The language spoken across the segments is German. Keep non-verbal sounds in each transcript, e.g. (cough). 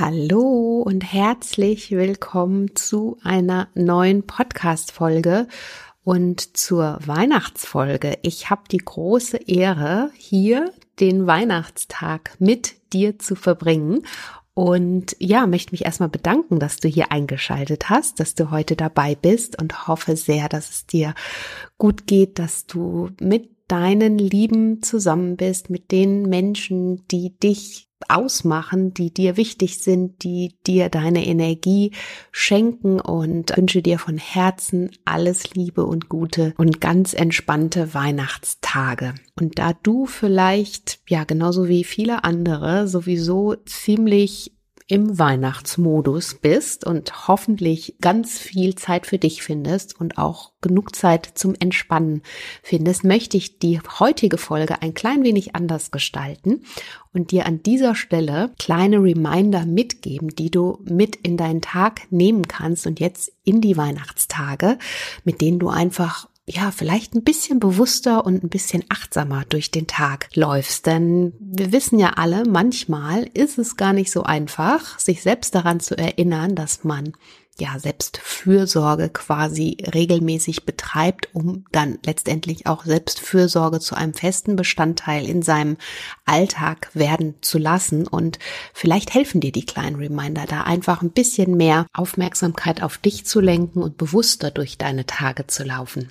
Hallo und herzlich willkommen zu einer neuen Podcast-Folge und zur Weihnachtsfolge. Ich habe die große Ehre, hier den Weihnachtstag mit dir zu verbringen. Und ja, möchte mich erstmal bedanken, dass du hier eingeschaltet hast, dass du heute dabei bist und hoffe sehr, dass es dir gut geht, dass du mit deinen Lieben zusammen bist, mit den Menschen, die dich ausmachen, die dir wichtig sind, die dir deine Energie schenken und wünsche dir von Herzen alles Liebe und Gute und ganz entspannte Weihnachtstage. Und da du vielleicht, ja, genauso wie viele andere sowieso ziemlich im Weihnachtsmodus bist und hoffentlich ganz viel Zeit für dich findest und auch genug Zeit zum Entspannen findest, möchte ich die heutige Folge ein klein wenig anders gestalten und dir an dieser Stelle kleine Reminder mitgeben, die du mit in deinen Tag nehmen kannst und jetzt in die Weihnachtstage, mit denen du einfach ja, vielleicht ein bisschen bewusster und ein bisschen achtsamer durch den Tag läufst. Denn wir wissen ja alle, manchmal ist es gar nicht so einfach, sich selbst daran zu erinnern, dass man ja Selbstfürsorge quasi regelmäßig betreibt, um dann letztendlich auch Selbstfürsorge zu einem festen Bestandteil in seinem Alltag werden zu lassen. Und vielleicht helfen dir die kleinen Reminder da einfach ein bisschen mehr Aufmerksamkeit auf dich zu lenken und bewusster durch deine Tage zu laufen.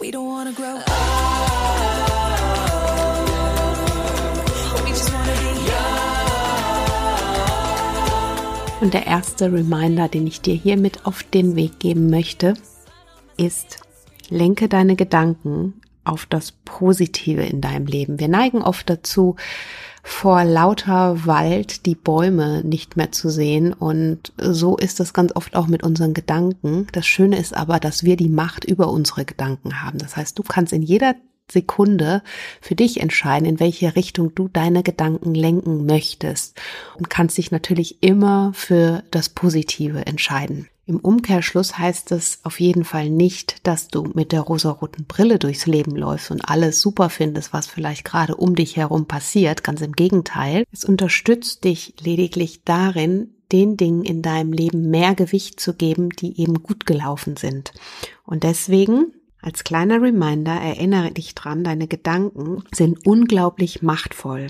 We don't wanna grow up. Und der erste Reminder, den ich dir hier mit auf den Weg geben möchte, ist, lenke deine Gedanken auf das Positive in deinem Leben. Wir neigen oft dazu, vor lauter Wald die Bäume nicht mehr zu sehen. Und so ist es ganz oft auch mit unseren Gedanken. Das Schöne ist aber, dass wir die Macht über unsere Gedanken haben. Das heißt, du kannst in jeder Sekunde für dich entscheiden, in welche Richtung du deine Gedanken lenken möchtest und kannst dich natürlich immer für das Positive entscheiden. Im Umkehrschluss heißt es auf jeden Fall nicht, dass du mit der rosaroten Brille durchs Leben läufst und alles super findest, was vielleicht gerade um dich herum passiert. Ganz im Gegenteil. Es unterstützt dich lediglich darin, den Dingen in deinem Leben mehr Gewicht zu geben, die eben gut gelaufen sind. Und deswegen als kleiner Reminder erinnere dich dran, deine Gedanken sind unglaublich machtvoll.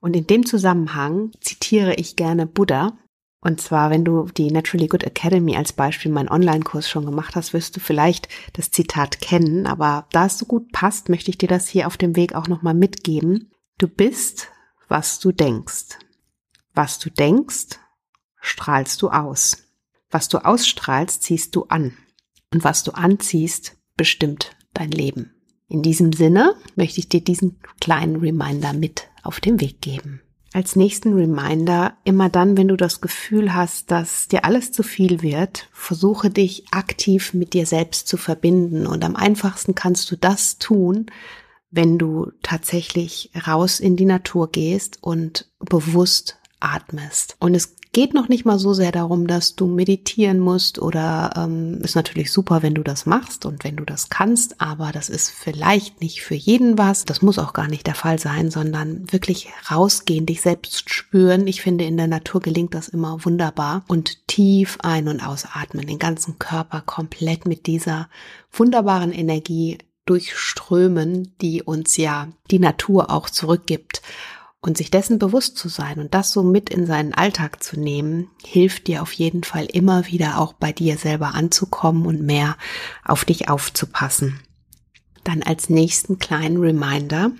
Und in dem Zusammenhang zitiere ich gerne Buddha, und zwar, wenn du die Naturally Good Academy als Beispiel, meinen Online-Kurs schon gemacht hast, wirst du vielleicht das Zitat kennen. Aber da es so gut passt, möchte ich dir das hier auf dem Weg auch nochmal mitgeben. Du bist, was du denkst. Was du denkst, strahlst du aus. Was du ausstrahlst, ziehst du an. Und was du anziehst, bestimmt dein Leben. In diesem Sinne möchte ich dir diesen kleinen Reminder mit auf den Weg geben als nächsten Reminder, immer dann, wenn du das Gefühl hast, dass dir alles zu viel wird, versuche dich aktiv mit dir selbst zu verbinden. Und am einfachsten kannst du das tun, wenn du tatsächlich raus in die Natur gehst und bewusst atmest. Und es geht noch nicht mal so sehr darum, dass du meditieren musst oder ähm, ist natürlich super, wenn du das machst und wenn du das kannst, aber das ist vielleicht nicht für jeden was. Das muss auch gar nicht der Fall sein, sondern wirklich rausgehen, dich selbst spüren. Ich finde, in der Natur gelingt das immer wunderbar und tief ein- und ausatmen, den ganzen Körper komplett mit dieser wunderbaren Energie durchströmen, die uns ja die Natur auch zurückgibt. Und sich dessen bewusst zu sein und das so mit in seinen Alltag zu nehmen, hilft dir auf jeden Fall immer wieder auch bei dir selber anzukommen und mehr auf dich aufzupassen. Dann als nächsten kleinen Reminder,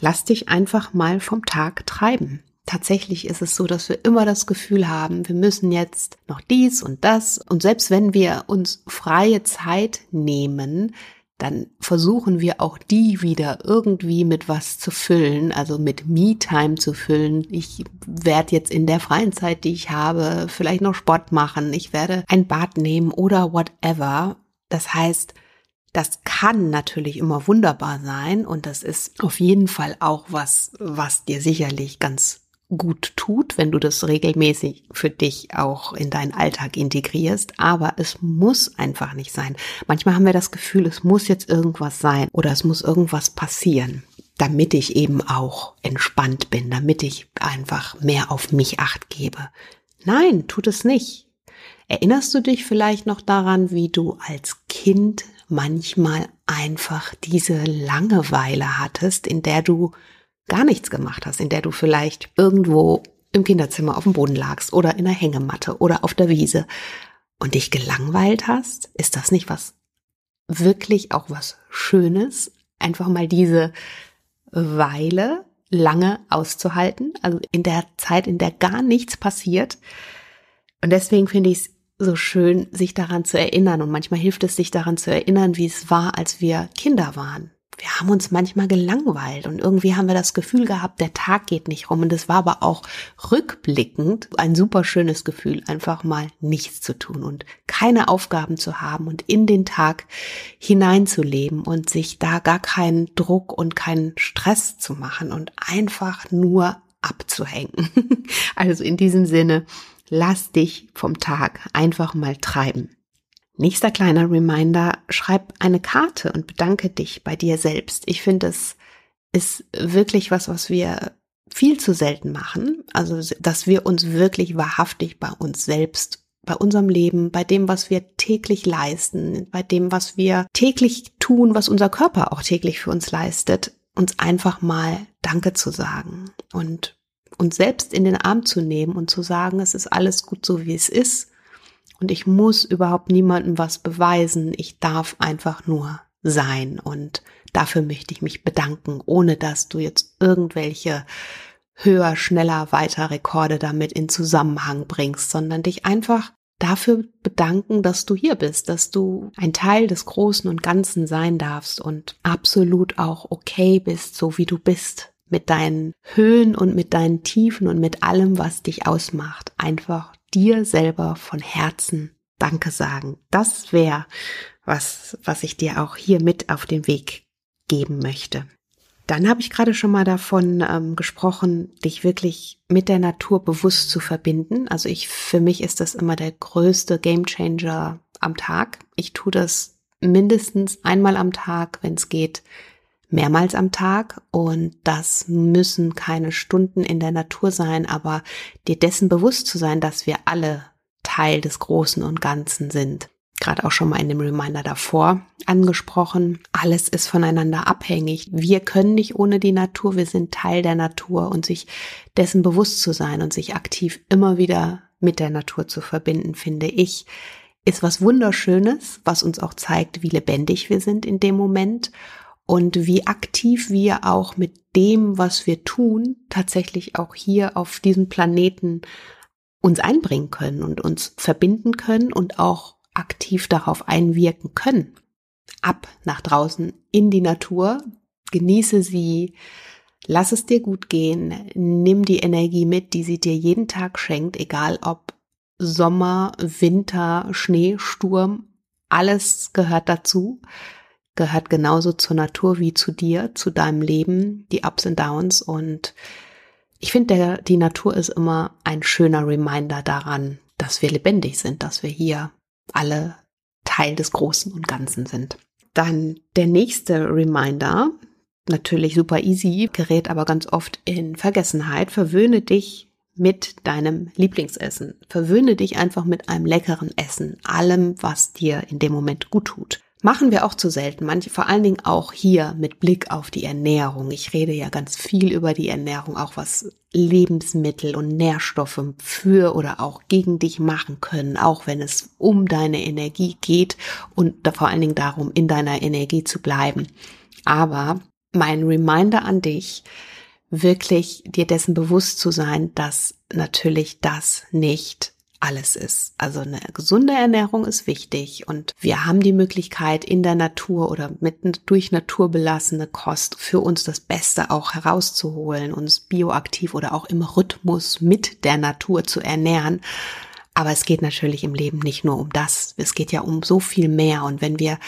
lass dich einfach mal vom Tag treiben. Tatsächlich ist es so, dass wir immer das Gefühl haben, wir müssen jetzt noch dies und das. Und selbst wenn wir uns freie Zeit nehmen, dann versuchen wir auch die wieder irgendwie mit was zu füllen, also mit Me-Time zu füllen. Ich werde jetzt in der freien Zeit, die ich habe, vielleicht noch Sport machen, ich werde ein Bad nehmen oder whatever. Das heißt, das kann natürlich immer wunderbar sein und das ist auf jeden Fall auch was, was dir sicherlich ganz gut tut, wenn du das regelmäßig für dich auch in deinen Alltag integrierst. Aber es muss einfach nicht sein. Manchmal haben wir das Gefühl, es muss jetzt irgendwas sein oder es muss irgendwas passieren, damit ich eben auch entspannt bin, damit ich einfach mehr auf mich acht gebe. Nein, tut es nicht. Erinnerst du dich vielleicht noch daran, wie du als Kind manchmal einfach diese Langeweile hattest, in der du gar nichts gemacht hast, in der du vielleicht irgendwo im Kinderzimmer auf dem Boden lagst oder in der Hängematte oder auf der Wiese und dich gelangweilt hast, ist das nicht was wirklich auch was Schönes, einfach mal diese Weile lange auszuhalten, also in der Zeit, in der gar nichts passiert. Und deswegen finde ich es so schön, sich daran zu erinnern. Und manchmal hilft es, sich daran zu erinnern, wie es war, als wir Kinder waren wir haben uns manchmal gelangweilt und irgendwie haben wir das Gefühl gehabt, der Tag geht nicht rum. Und es war aber auch rückblickend ein super schönes Gefühl, einfach mal nichts zu tun und keine Aufgaben zu haben und in den Tag hineinzuleben und sich da gar keinen Druck und keinen Stress zu machen und einfach nur abzuhängen. (laughs) Also in diesem Sinne, lass dich vom Tag einfach mal treiben. Nächster kleiner Reminder, schreib eine Karte und bedanke dich bei dir selbst. Ich finde, es ist wirklich was, was wir viel zu selten machen. Also, dass wir uns wirklich wahrhaftig bei uns selbst, bei unserem Leben, bei dem, was wir täglich leisten, bei dem, was wir täglich tun, was unser Körper auch täglich für uns leistet, uns einfach mal Danke zu sagen und uns selbst in den Arm zu nehmen und zu sagen, es ist alles gut so, wie es ist und ich muss überhaupt niemandem was beweisen. Ich darf einfach nur sein. Und dafür möchte ich mich bedanken, ohne dass du jetzt irgendwelche höher, schneller, weiter Rekorde damit in Zusammenhang bringst, sondern dich einfach dafür bedanken, dass du hier bist, dass du ein Teil des Großen und Ganzen sein darfst und absolut auch okay bist, so wie du bist, mit deinen Höhen und mit deinen Tiefen und mit allem, was dich ausmacht. Einfach dir selber von Herzen Danke sagen. Das wäre was, was ich dir auch hier mit auf den Weg geben möchte. Dann habe ich gerade schon mal davon ähm, gesprochen, dich wirklich mit der Natur bewusst zu verbinden. Also ich, für mich ist das immer der größte Gamechanger am Tag. Ich tue das mindestens einmal am Tag, wenn es geht, mehrmals am Tag und das müssen keine Stunden in der Natur sein, aber dir dessen bewusst zu sein, dass wir alle Teil des Großen und Ganzen sind. Gerade auch schon mal in dem Reminder davor angesprochen. Alles ist voneinander abhängig. Wir können nicht ohne die Natur. Wir sind Teil der Natur und sich dessen bewusst zu sein und sich aktiv immer wieder mit der Natur zu verbinden, finde ich, ist was Wunderschönes, was uns auch zeigt, wie lebendig wir sind in dem Moment und wie aktiv wir auch mit dem, was wir tun, tatsächlich auch hier auf diesem Planeten uns einbringen können und uns verbinden können und auch aktiv darauf einwirken können. Ab nach draußen in die Natur, genieße sie, lass es dir gut gehen, nimm die Energie mit, die sie dir jeden Tag schenkt, egal ob Sommer, Winter, Schnee, Sturm, alles gehört dazu gehört genauso zur Natur wie zu dir, zu deinem Leben, die Ups und Downs. Und ich finde, die Natur ist immer ein schöner Reminder daran, dass wir lebendig sind, dass wir hier alle Teil des Großen und Ganzen sind. Dann der nächste Reminder, natürlich super easy, gerät aber ganz oft in Vergessenheit. Verwöhne dich mit deinem Lieblingsessen. Verwöhne dich einfach mit einem leckeren Essen, allem, was dir in dem Moment gut tut. Machen wir auch zu selten. Manche, vor allen Dingen auch hier mit Blick auf die Ernährung. Ich rede ja ganz viel über die Ernährung, auch was Lebensmittel und Nährstoffe für oder auch gegen dich machen können, auch wenn es um deine Energie geht und vor allen Dingen darum, in deiner Energie zu bleiben. Aber mein Reminder an dich, wirklich dir dessen bewusst zu sein, dass natürlich das nicht alles ist. Also eine gesunde Ernährung ist wichtig und wir haben die Möglichkeit in der Natur oder mit durch naturbelassene Kost für uns das Beste auch herauszuholen, uns bioaktiv oder auch im Rhythmus mit der Natur zu ernähren. Aber es geht natürlich im Leben nicht nur um das. Es geht ja um so viel mehr. Und wenn wir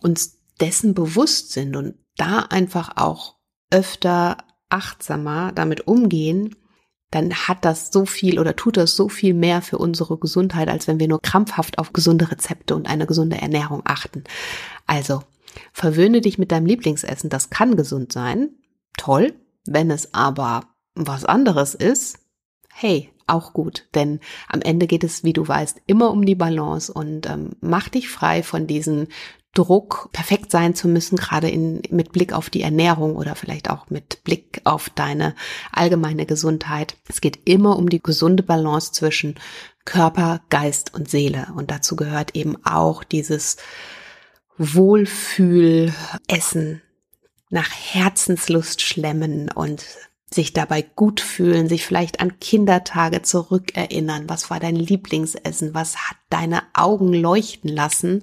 uns dessen bewusst sind und da einfach auch öfter achtsamer damit umgehen, dann hat das so viel oder tut das so viel mehr für unsere Gesundheit, als wenn wir nur krampfhaft auf gesunde Rezepte und eine gesunde Ernährung achten. Also, verwöhne dich mit deinem Lieblingsessen, das kann gesund sein. Toll. Wenn es aber was anderes ist, hey, auch gut. Denn am Ende geht es, wie du weißt, immer um die Balance und ähm, mach dich frei von diesen Druck, perfekt sein zu müssen, gerade in, mit Blick auf die Ernährung oder vielleicht auch mit Blick auf deine allgemeine Gesundheit. Es geht immer um die gesunde Balance zwischen Körper, Geist und Seele. Und dazu gehört eben auch dieses Wohlfühlessen, nach Herzenslust schlemmen und sich dabei gut fühlen, sich vielleicht an Kindertage zurückerinnern. Was war dein Lieblingsessen? Was hat deine Augen leuchten lassen?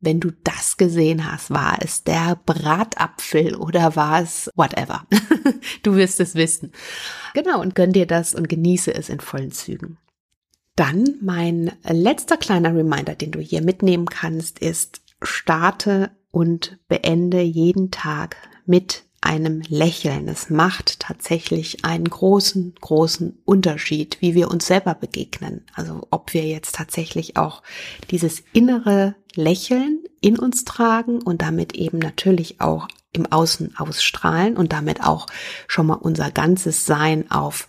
Wenn du das gesehen hast, war es der Bratapfel oder war es whatever. (laughs) du wirst es wissen. Genau, und gönn dir das und genieße es in vollen Zügen. Dann mein letzter kleiner Reminder, den du hier mitnehmen kannst, ist, starte und beende jeden Tag mit einem Lächeln. Es macht tatsächlich einen großen, großen Unterschied, wie wir uns selber begegnen. Also ob wir jetzt tatsächlich auch dieses innere Lächeln in uns tragen und damit eben natürlich auch im Außen ausstrahlen und damit auch schon mal unser ganzes Sein auf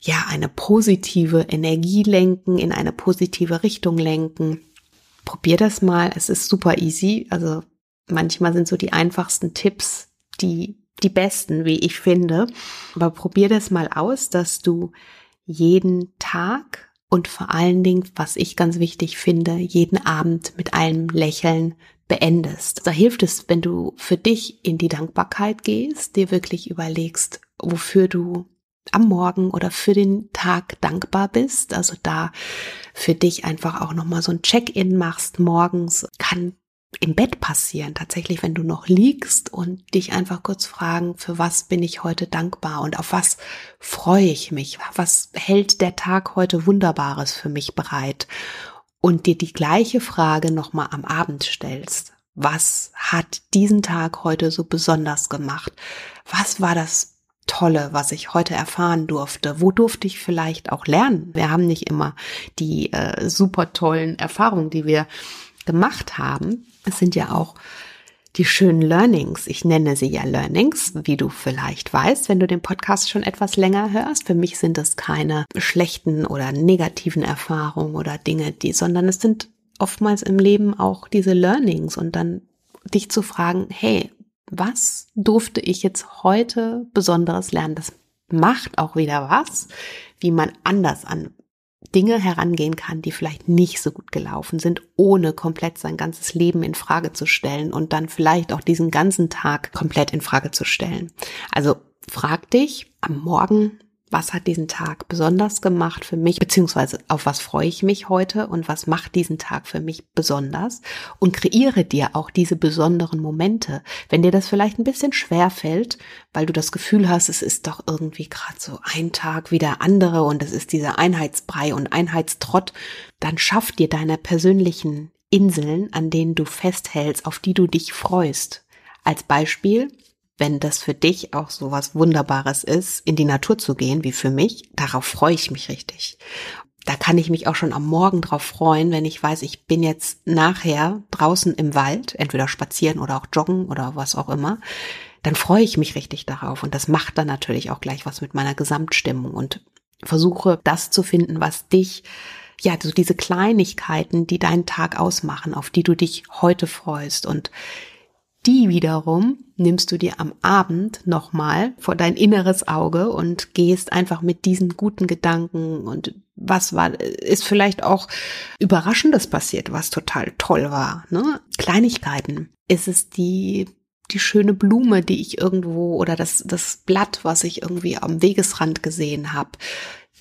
ja, eine positive Energie lenken, in eine positive Richtung lenken. Probier das mal. Es ist super easy. Also manchmal sind so die einfachsten Tipps die, die besten, wie ich finde. Aber probier das mal aus, dass du jeden Tag und vor allen Dingen, was ich ganz wichtig finde, jeden Abend mit einem Lächeln beendest. Da hilft es, wenn du für dich in die Dankbarkeit gehst, dir wirklich überlegst, wofür du am Morgen oder für den Tag dankbar bist. Also da für dich einfach auch nochmal so ein Check-in machst morgens, kann im Bett passieren, tatsächlich, wenn du noch liegst und dich einfach kurz fragen, für was bin ich heute dankbar und auf was freue ich mich? Was hält der Tag heute Wunderbares für mich bereit? Und dir die gleiche Frage nochmal am Abend stellst. Was hat diesen Tag heute so besonders gemacht? Was war das Tolle, was ich heute erfahren durfte? Wo durfte ich vielleicht auch lernen? Wir haben nicht immer die äh, super tollen Erfahrungen, die wir gemacht haben. Es sind ja auch die schönen Learnings. Ich nenne sie ja Learnings, wie du vielleicht weißt, wenn du den Podcast schon etwas länger hörst. Für mich sind es keine schlechten oder negativen Erfahrungen oder Dinge, die, sondern es sind oftmals im Leben auch diese Learnings und dann dich zu fragen, hey, was durfte ich jetzt heute Besonderes lernen? Das macht auch wieder was, wie man anders an Dinge herangehen kann, die vielleicht nicht so gut gelaufen sind, ohne komplett sein ganzes Leben in Frage zu stellen und dann vielleicht auch diesen ganzen Tag komplett in Frage zu stellen. Also frag dich am Morgen, was hat diesen Tag besonders gemacht für mich, beziehungsweise auf was freue ich mich heute und was macht diesen Tag für mich besonders und kreiere dir auch diese besonderen Momente. Wenn dir das vielleicht ein bisschen schwer fällt, weil du das Gefühl hast, es ist doch irgendwie gerade so ein Tag wie der andere und es ist dieser Einheitsbrei und Einheitstrott, dann schaff dir deine persönlichen Inseln, an denen du festhältst, auf die du dich freust. Als Beispiel, wenn das für dich auch so was Wunderbares ist, in die Natur zu gehen, wie für mich, darauf freue ich mich richtig. Da kann ich mich auch schon am Morgen drauf freuen, wenn ich weiß, ich bin jetzt nachher draußen im Wald, entweder spazieren oder auch joggen oder was auch immer. Dann freue ich mich richtig darauf. Und das macht dann natürlich auch gleich was mit meiner Gesamtstimmung und versuche das zu finden, was dich ja, so diese Kleinigkeiten, die deinen Tag ausmachen, auf die du dich heute freust und die wiederum nimmst du dir am Abend nochmal vor dein inneres Auge und gehst einfach mit diesen guten Gedanken und was war, ist vielleicht auch Überraschendes passiert, was total toll war. Ne? Kleinigkeiten. Ist es die die schöne Blume, die ich irgendwo oder das, das Blatt, was ich irgendwie am Wegesrand gesehen habe.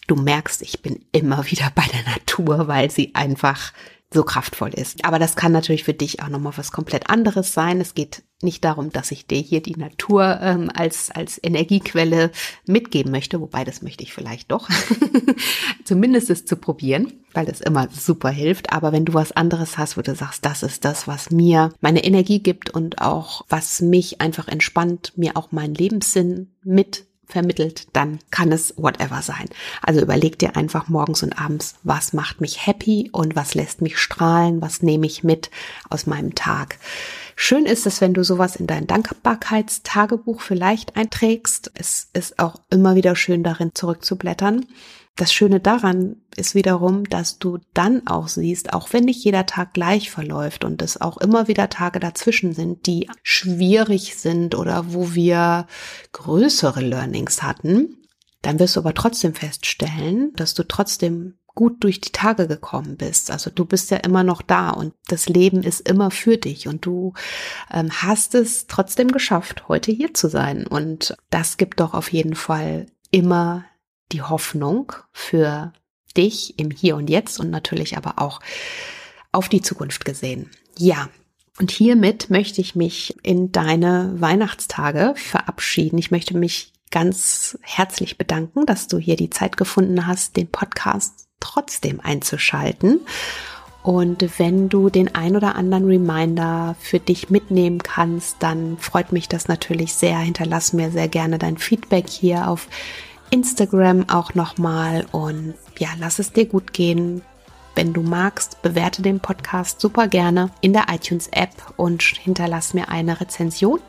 Du merkst, ich bin immer (laughs) wieder bei der Natur, weil sie einfach so kraftvoll ist. Aber das kann natürlich für dich auch nochmal was komplett anderes sein. Es geht nicht darum, dass ich dir hier die Natur ähm, als, als Energiequelle mitgeben möchte, wobei das möchte ich vielleicht doch. (laughs) Zumindest es zu probieren, weil das immer super hilft. Aber wenn du was anderes hast, wo du sagst, das ist das, was mir meine Energie gibt und auch was mich einfach entspannt, mir auch meinen Lebenssinn mit vermittelt, dann kann es whatever sein. Also überleg dir einfach morgens und abends, was macht mich happy und was lässt mich strahlen, was nehme ich mit aus meinem Tag. Schön ist es, wenn du sowas in dein Dankbarkeitstagebuch vielleicht einträgst. Es ist auch immer wieder schön darin zurückzublättern das Schöne daran ist wiederum, dass du dann auch siehst, auch wenn nicht jeder Tag gleich verläuft und es auch immer wieder Tage dazwischen sind, die schwierig sind oder wo wir größere Learnings hatten, dann wirst du aber trotzdem feststellen, dass du trotzdem gut durch die Tage gekommen bist. Also du bist ja immer noch da und das Leben ist immer für dich und du ähm, hast es trotzdem geschafft, heute hier zu sein. Und das gibt doch auf jeden Fall immer die Hoffnung für dich im Hier und Jetzt und natürlich aber auch auf die Zukunft gesehen. Ja. Und hiermit möchte ich mich in deine Weihnachtstage verabschieden. Ich möchte mich ganz herzlich bedanken, dass du hier die Zeit gefunden hast, den Podcast trotzdem einzuschalten. Und wenn du den ein oder anderen Reminder für dich mitnehmen kannst, dann freut mich das natürlich sehr. Hinterlass mir sehr gerne dein Feedback hier auf Instagram auch nochmal und ja, lass es dir gut gehen. Wenn du magst, bewerte den Podcast super gerne in der iTunes App und hinterlass mir eine Rezension.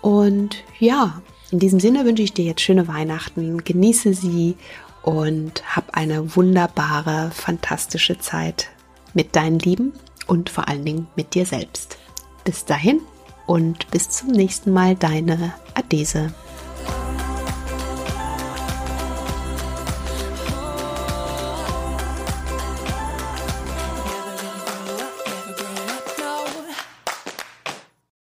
Und ja, in diesem Sinne wünsche ich dir jetzt schöne Weihnachten, genieße sie und hab eine wunderbare, fantastische Zeit mit deinen Lieben und vor allen Dingen mit dir selbst. Bis dahin und bis zum nächsten Mal, deine Adese.